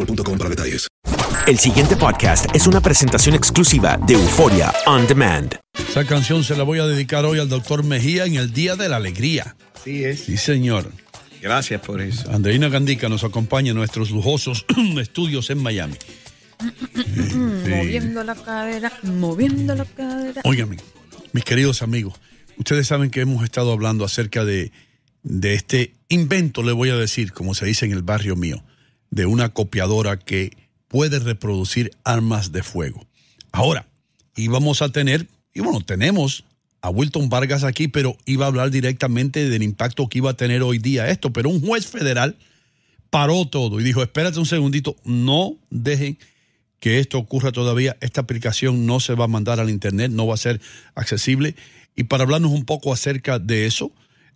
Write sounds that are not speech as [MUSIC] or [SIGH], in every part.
boostmobile.com para detalles. El siguiente podcast es una presentación exclusiva de Euforia On Demand. Esa canción se la voy a dedicar hoy al doctor Mejía en el Día de la Alegría. Sí es. Sí, señor. Gracias por eso. Andreina Gandica nos acompaña en nuestros lujosos [CLEARS THROAT] estudios en Miami. [CLEARS THROAT] Moviendo la cadera, moviendo la cadera. Óigame, mis queridos amigos, ustedes saben que hemos estado hablando acerca de, de este invento, le voy a decir, como se dice en el barrio mío, de una copiadora que puede reproducir armas de fuego. Ahora, íbamos a tener, y bueno, tenemos a Wilton Vargas aquí, pero iba a hablar directamente del impacto que iba a tener hoy día esto, pero un juez federal paró todo y dijo, espérate un segundito, no dejen que esto ocurra todavía, esta aplicación no se va a mandar al Internet, no va a ser accesible. Y para hablarnos un poco acerca de eso,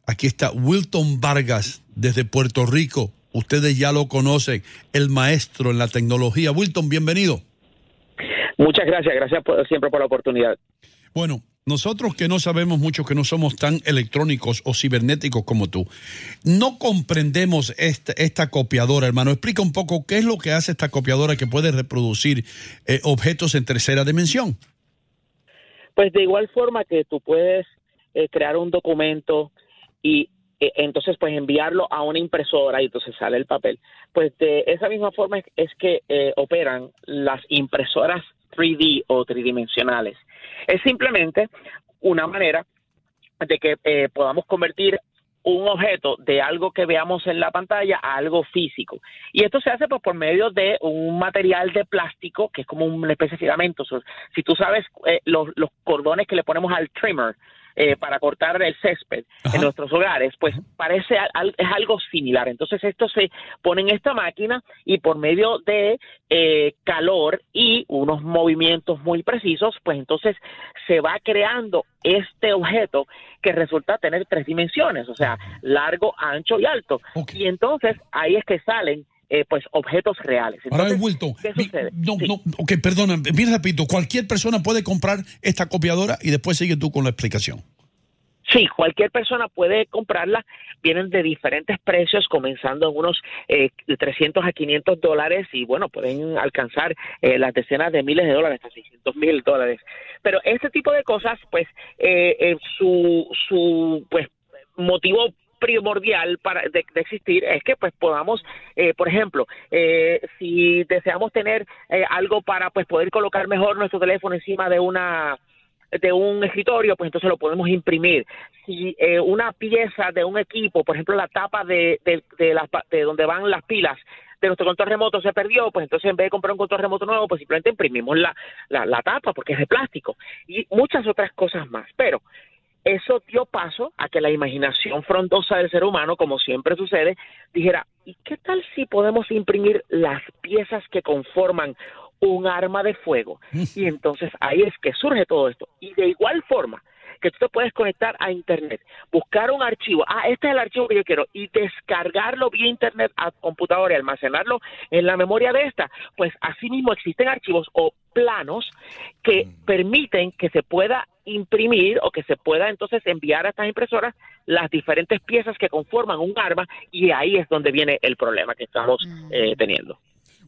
aquí está Wilton Vargas desde Puerto Rico. Ustedes ya lo conocen, el maestro en la tecnología. Wilton, bienvenido. Muchas gracias, gracias por- siempre por la oportunidad. Bueno, nosotros que no sabemos mucho, que no somos tan electrónicos o cibernéticos como tú, no comprendemos esta, esta copiadora, hermano. Explica un poco qué es lo que hace esta copiadora que puede reproducir eh, objetos en tercera dimensión. Pues de igual forma que tú puedes eh, crear un documento y entonces pues enviarlo a una impresora y entonces sale el papel. Pues de esa misma forma es, que eh, operan las impresoras 3D o tridimensionales. Es simplemente una manera de que eh, podamos convertir un objeto de algo que veamos en la pantalla a algo físico. Y esto se hace pues por medio de un material de plástico que es como una especie de filamento. So, si tú sabes eh, los, los cordones que le ponemos al trimmer eh, para cortar el césped en nuestros hogares, pues parece al- es algo similar. Entonces esto se pone en esta máquina y por medio de eh, calor y unos movimientos muy precisos, pues entonces se va creando este objeto que resulta tener tres dimensiones, o sea, largo, ancho y alto. Y entonces ahí es que salen eh, pues objetos reales. Ahora, Entonces, Wilton, ¿qué sucede? no, no, ok, perdona, bien repito, cualquier persona puede comprar esta copiadora y después sigue tú con la explicación. Sí, cualquier persona puede comprarla. Vienen de diferentes precios, comenzando en unos eh, de 300 a 500 dólares y bueno, pueden alcanzar eh, las decenas de miles de dólares, hasta 600 mil dólares. Pero este tipo de cosas, pues, eh, eh, su, su, pues, motivo primordial para de, existir es que pues podamos eh, por ejemplo eh, si deseamos tener eh, algo para pues poder colocar mejor nuestro teléfono encima de una de un escritorio, pues entonces lo podemos imprimir. Si eh, una pieza de un equipo, por ejemplo la tapa de, de, de, las de donde van las pilas, de nuestro control remoto se perdió, pues entonces en vez de comprar un control remoto nuevo, pues simplemente imprimimos la, la, la tapa porque es de plástico y muchas otras cosas más. Pero eso dio paso a que la imaginación frondosa del ser humano, como siempre sucede, dijera, ¿y qué tal si podemos imprimir las piezas que conforman un arma de fuego? [LAUGHS] Y entonces ahí es que surge todo esto. Y de igual forma que tú te puedes conectar a Internet, buscar un archivo, ah, este es el archivo que yo quiero, y descargarlo vía Internet a computadora y almacenarlo en la memoria de esta, pues asimismo existen archivos o planos que permiten que se pueda imprimir o que se pueda entonces enviar a estas impresoras las diferentes piezas que conforman un arma y ahí es donde viene el problema que estamos eh, teniendo.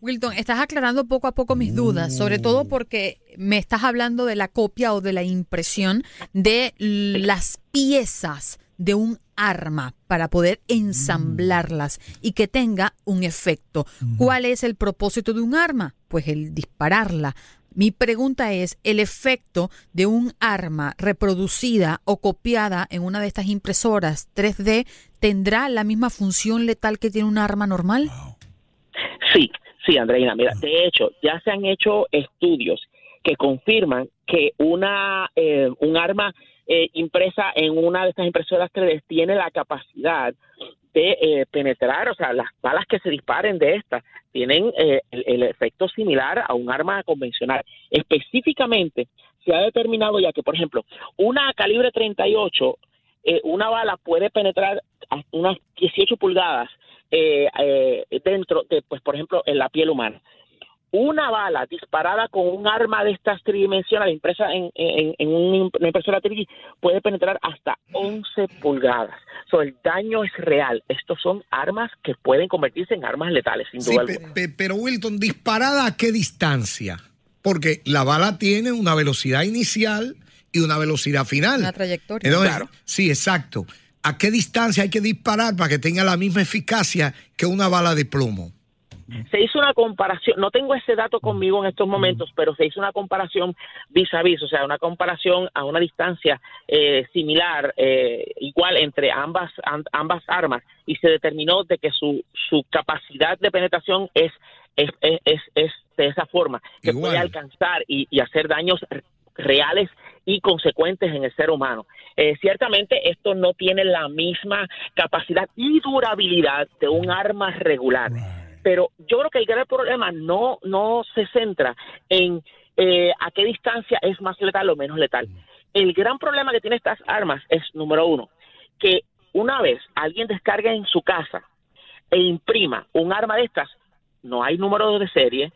Wilton, estás aclarando poco a poco mis dudas, sobre todo porque me estás hablando de la copia o de la impresión de las piezas de un arma para poder ensamblarlas y que tenga un efecto. ¿Cuál es el propósito de un arma? Pues el dispararla. Mi pregunta es, ¿el efecto de un arma reproducida o copiada en una de estas impresoras 3D tendrá la misma función letal que tiene un arma normal? Sí, sí, Andreina. Mira, de hecho, ya se han hecho estudios que confirman que una eh, un arma eh, impresa en una de estas impresoras 3D tiene la capacidad de eh, penetrar, o sea, las balas que se disparen de estas tienen eh, el, el, efecto similar a un arma convencional. Específicamente, se ha determinado ya que, por ejemplo, una calibre 38, eh, una bala puede penetrar unas 18 pulgadas eh, eh, dentro de, pues, por ejemplo, en la piel humana una bala disparada con un arma de estas tridimensionales impresa en, en, en una impresora 3D puede penetrar hasta 11 pulgadas. So, el daño es real. Estos son armas que pueden convertirse en armas letales, sin duda Sí, alguna. pe- pe- pero Wilton, ¿disparada a qué distancia? Porque la bala tiene una velocidad inicial y una velocidad final. Una trayectoria. Entonces, Claro. Sí, exacto. ¿A qué distancia hay que disparar para que tenga la misma eficacia que una bala de plomo? Se hizo una comparación, no tengo ese dato conmigo en estos momentos, pero se hizo una comparación vis a vis, o sea, una comparación a una distancia eh, similar, eh, igual entre ambas am- ambas armas, y se determinó de que su, su capacidad de penetración es es, es, es, es de esa forma, que Igual. puede alcanzar y, y hacer daños reales y consecuentes en el ser humano. Eh, ciertamente esto no tiene la misma capacidad y durabilidad de un arma regular pero yo creo que el gran problema no, no se centra en eh, a qué distancia es más letal o menos letal. El gran problema que tiene estas armas es, número uno, que una vez alguien descarga en su casa e imprima un arma de estas, no hay número de serie,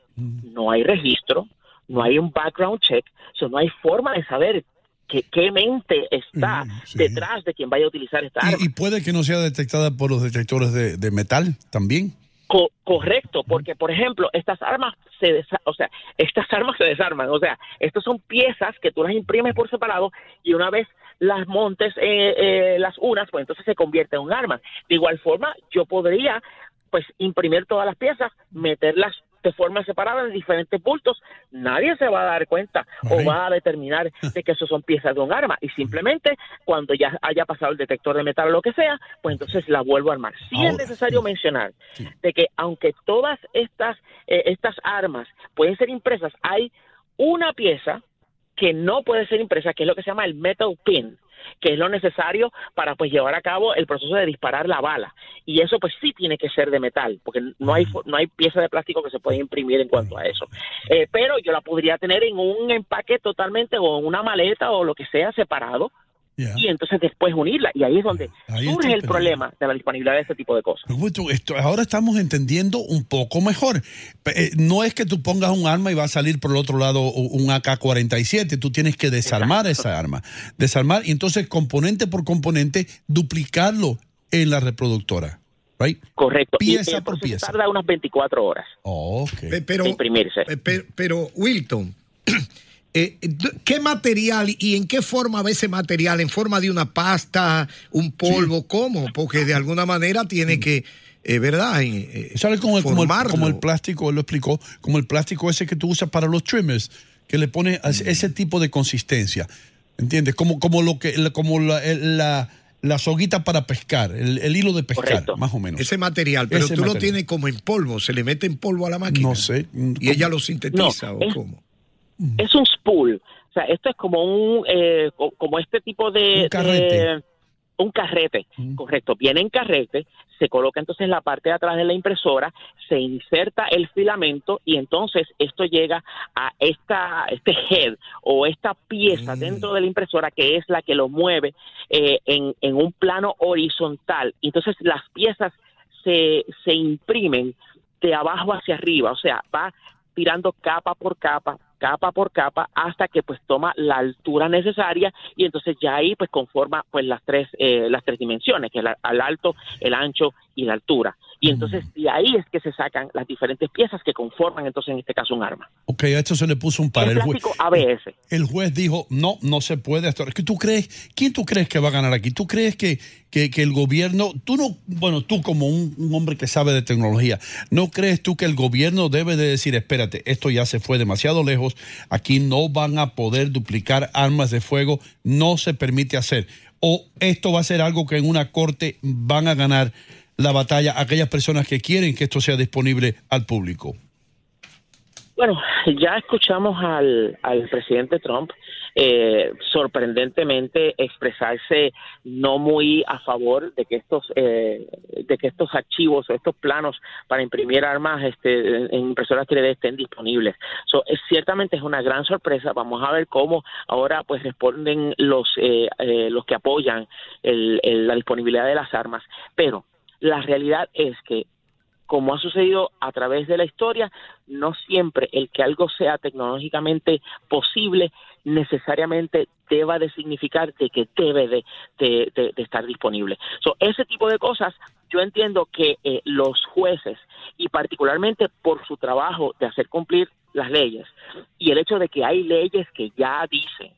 no hay registro, no hay un background check, so no hay forma de saber que- qué mente está detrás de quien vaya a utilizar esta arma. Y, y puede que no sea detectada por los detectores de, de metal también. Co- correcto, porque por ejemplo, estas armas se o sea, estas [LAUGHS] armas se desarman, o sea, estas son piezas que tú las imprimes por separado y una vez las montes eh, eh, las unas, pues entonces se convierte en un arma. De igual forma, yo podría pues imprimir todas las piezas, meterlas de forma separada en diferentes bultos, nadie se va a dar cuenta o va a determinar de que eso son piezas de un arma. Y simplemente cuando ya haya pasado el detector de metal o lo que sea, pues entonces la vuelvo a armar. Sí es necesario mencionar de que aunque todas estas eh, estas armas pueden ser impresas, hay una pieza que no puede ser impresa, que es lo que se llama el metal pin, que es lo necesario para pues llevar a cabo el proceso de disparar la bala. Y eso pues sí tiene que ser de metal, porque no hay no hay pieza de plástico que se pueda imprimir en cuanto a eso. Eh, pero yo la podría tener en un empaque totalmente o en una maleta o lo que sea separado. Y entonces después unirla. Y ahí es donde Ahí surge el el problema de la disponibilidad de este tipo de cosas. Roberto, esto- ahora estamos entendiendo un poco mejor. Eh, no es que tú pongas un arma y va a salir por el otro lado un AK-47, tú tienes que desarmar esa arma. Desarmar y entonces componente por componente duplicarlo en la reproductora. Right? Correcto. Pieza y el por pieza. tarda unas 24 horas. Pe- Pero, de imprimirse. pe- pe- pero, Wilton, [CLEARS THROAT] eh, ¿qué material y en qué forma va ese material? ¿En forma de una pasta, un polvo? ¿Cómo? Porque de alguna manera tiene que, eh, ¿verdad? Eh, eh, ¿Sabes como el, como, el, como el plástico, él lo explicó, como el plástico ese que tú usas para los trimmers, que le pone Mm. ese tipo de consistencia? ¿Entiendes? Como, como lo que, la- como la, la- la soguita para pescar, el, el hilo de pescar, más o menos. Ese material, pero Ese tú lo tienes como en polvo, se le mete en polvo a la máquina. No sé. Y ella lo sintetiza No, o es- cómo. Es un spool. O sea, esto es como un eh, co- como este tipo de Un carrete. de- un carrete, correcto. Viene en carrete, se coloca entonces en la parte de atrás de la impresora, se inserta el filamento y entonces esto llega a esta este head o esta pieza dentro de la impresora que es la que lo mueve eh, en, en un plano horizontal. Entonces las piezas se, se imprimen de abajo hacia arriba, o sea, va tirando capa por capa, capa por capa, hasta que pues toma la altura necesaria y entonces ya ahí pues conforma pues las tres eh, las tres dimensiones, que es la- al alto, el ancho y la altura. Y entonces de ahí es que se sacan las diferentes piezas que conforman entonces en este caso un arma. Ok, a esto se le puso un par. Es El juez, ABS. el juez dijo, no, no se puede. Esto. ¿Qué ¿Tú crees, ¿Quién tú crees que va a ganar aquí? ¿Tú crees que, que, que el gobierno, tú no, bueno, tú como un, un hombre que sabe de tecnología, ¿no crees tú que el gobierno debe de decir, espérate, esto ya se fue demasiado lejos, aquí no van a poder duplicar armas de fuego, no se permite hacer? ¿O esto va a ser algo que en una corte van a ganar la batalla aquellas personas que quieren que esto sea disponible al público? Bueno, ya escuchamos al, al presidente Trump eh, sorprendentemente expresarse no muy a favor de que estos eh, de que estos archivos o estos planos para imprimir armas este, en, impresoras 3D estén disponibles. So, es, ciertamente es una gran sorpresa. Vamos a ver cómo ahora pues responden los eh, eh, los que apoyan el- la disponibilidad de las armas. Pero la realidad es que como ha sucedido a través de la historia, no siempre el que algo sea tecnológicamente posible necesariamente deba de significar de que debe de, estar disponible. So, ese tipo de cosas, yo entiendo que eh, los jueces, y particularmente por su trabajo de hacer cumplir las leyes, y el hecho de que hay leyes que ya dicen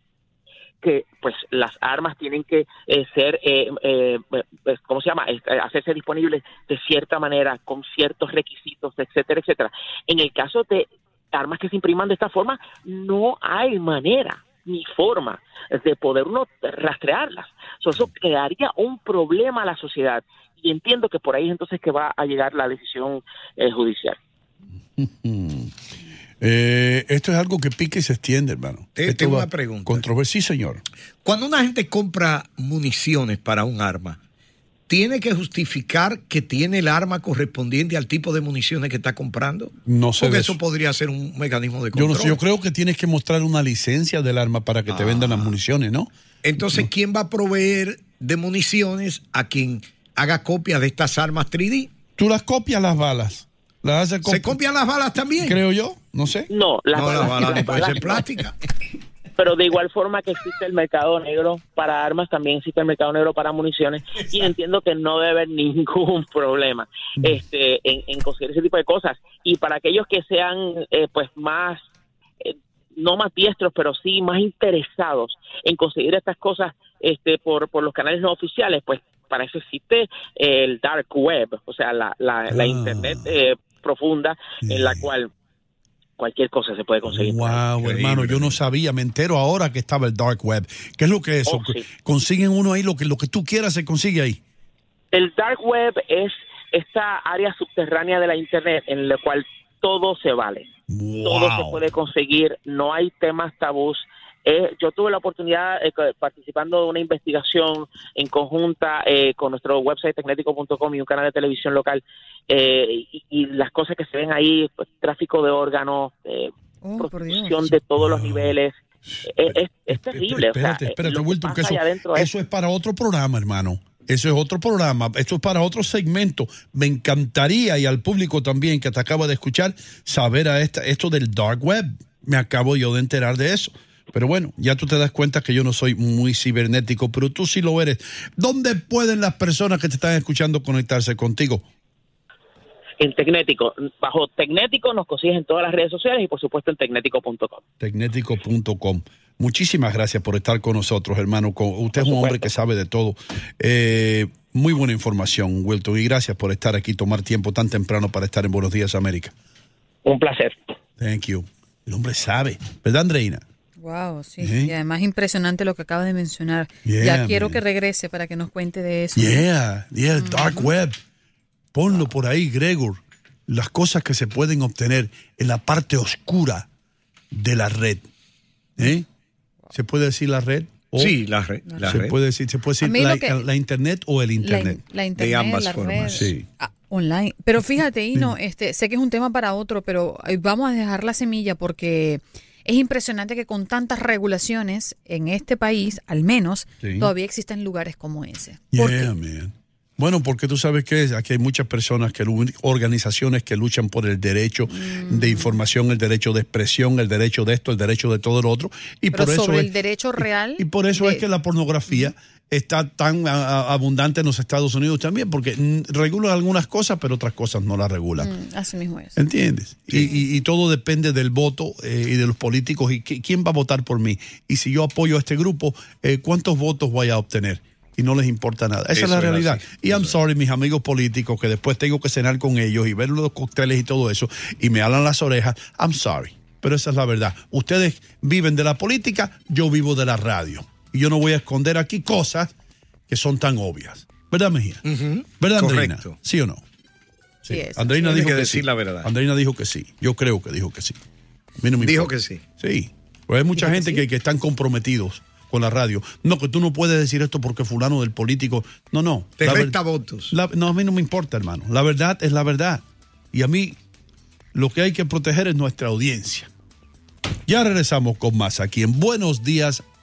que pues las armas tienen que eh, ser, eh, eh, pues, ¿cómo se llama? Eh, hacerse disponibles de cierta manera, con ciertos requisitos, etcétera, etcétera. En el caso de armas que se impriman de esta forma, no hay manera ni forma de poder uno rastrearlas. So, eso crearía un problema a la sociedad y entiendo que por ahí es entonces que va a llegar la decisión eh, judicial. [LAUGHS] Eh, esto es algo que pica y se extiende, hermano. Te- Esto tengo una pregunta. Controversia, sí, señor. Cuando una gente compra municiones para un arma, ¿tiene que justificar que tiene el arma correspondiente al tipo de municiones que está comprando? No sé Porque eso eso. podría ser un mecanismo de Yo, control. no sé, yo creo que tienes que mostrar una licencia del arma para que te vendan las municiones, ¿no? Entonces, ¿quién va a proveer de municiones a quien haga copia de estas armas 3D? Tú las copias las balas. Las haces ¿Se copian las balas también? Creo yo, no sé. No, la no las puede ser plástica. [LAUGHS] Pero de igual forma que existe el mercado negro para armas, también existe el mercado negro para municiones y entiendo que no debe haber [LAUGHS] ningún problema este, en, en conseguir ese tipo de cosas. Y para aquellos que sean eh, pues más, eh, no más diestros, pero sí más interesados en conseguir estas cosas este, por, por los canales no oficiales, pues para eso existe el dark web, o sea, la, la, la internet eh, profunda en la cual cualquier cosa se puede conseguir. Wow, hermano, yo no sabía, me entero ahora que estaba el dark web. ¿Qué es lo que es eso? Oh, sí. Consiguen uno ahí lo que lo que tú quieras se consigue ahí. El dark web es esta área subterránea de la internet en la cual todo se vale. Todo se puede conseguir, no hay temas tabús. Eh, yo tuve la oportunidad, eh, participando de una investigación en conjunta eh, con nuestro website tecnético.com y un canal de televisión local, eh, y, y las cosas que se ven ahí, pues, tráfico de órganos, eh, prostitución de todos los niveles, eh, es, es terrible. o sea, Espérate, espérate, que Wilton, que eso es para otro programa, hermano. Eso es otro programa, esto es para otro segmento. Me encantaría, y al público también que te acaba de escuchar, saber a esta, esto del dark web. Me acabo yo de enterar de eso. Pero bueno, ya tú te das cuenta que yo no soy muy cibernético, pero tú sí lo eres. ¿Dónde pueden las personas que te están escuchando conectarse contigo? en Tecnético. Bajo Tecnético nos consigues en todas las redes sociales y por supuesto en tecnético.com. Tecnético.com. Muchísimas gracias por estar con nosotros, hermano. Usted es un hombre que sabe de todo. Eh, muy buena información, Wilton, y gracias por estar aquí, tomar tiempo tan temprano para estar en Buenos Días, América. Un placer. Thank you. El hombre sabe, ¿verdad, Andreina? Wow, sí. ¿Eh? Y además impresionante lo que acabas de mencionar. Yeah, ya quiero man. que regrese para que nos cuente de eso. Yeah, yeah, el dark web. Ponlo por ahí, Gregor. Las cosas que se pueden obtener en la parte oscura de la red. ¿Eh? ¿Se puede decir la red? O Sí, la red, la se red. puede decir, se puede decir la, lo que- la internet o el internet. in- la internet, la red, Sí. ah, online. Pero fíjate, Ino, este, sé que es un tema para otro, pero eh, vamos a dejar la semilla porque es impresionante que con tantas regulaciones en este país, al menos, Sí. todavía existen lugares como ese. Yeah, man. Bueno, porque tú sabes que aquí hay muchas personas, que organizaciones que luchan por el derecho Mm. de información, el derecho de expresión, el derecho de esto, el derecho de todo lo otro. Y Pero por eso sobre es, el derecho real. y por eso es que la pornografía está tan a- a- abundante en los Estados Unidos también, porque regula algunas cosas, pero otras cosas no las regulan. Mm, así mismo es. ¿Entiendes? Y, y- y todo depende del voto eh, y de los políticos y qui- quién va a votar por mí. Y si yo apoyo a este grupo, eh, ¿cuántos votos voy a obtener? Y no les importa nada. Esa Eso es la realidad. así. Y I'm sorry, mis amigos políticos, que después tengo que cenar con ellos y ver los cócteles y todo eso, y me hablan las orejas. I'm sorry. Pero esa es la verdad. Ustedes viven de la política, yo vivo de la radio. Y yo no voy a esconder aquí cosas que son tan obvias. ¿Verdad, Mejía? ¿Verdad, Andreina? Correcto. ¿Sí o no? Sí, eso. Andreina dijo que que, decir sí. la verdad. Andreina dijo que sí. Yo creo que dijo que sí. A mí no me Dijo importa. que sí. Sí. Pero hay mucha gente que, que están comprometidos con la radio. No, que tú no puedes decir esto porque fulano del político. No, no. Te La ver- resta votos. la- no, a mí no me importa, hermano. La verdad es la verdad. Y a mí lo que hay que proteger es nuestra audiencia. Ya regresamos con más aquí en Buenos Días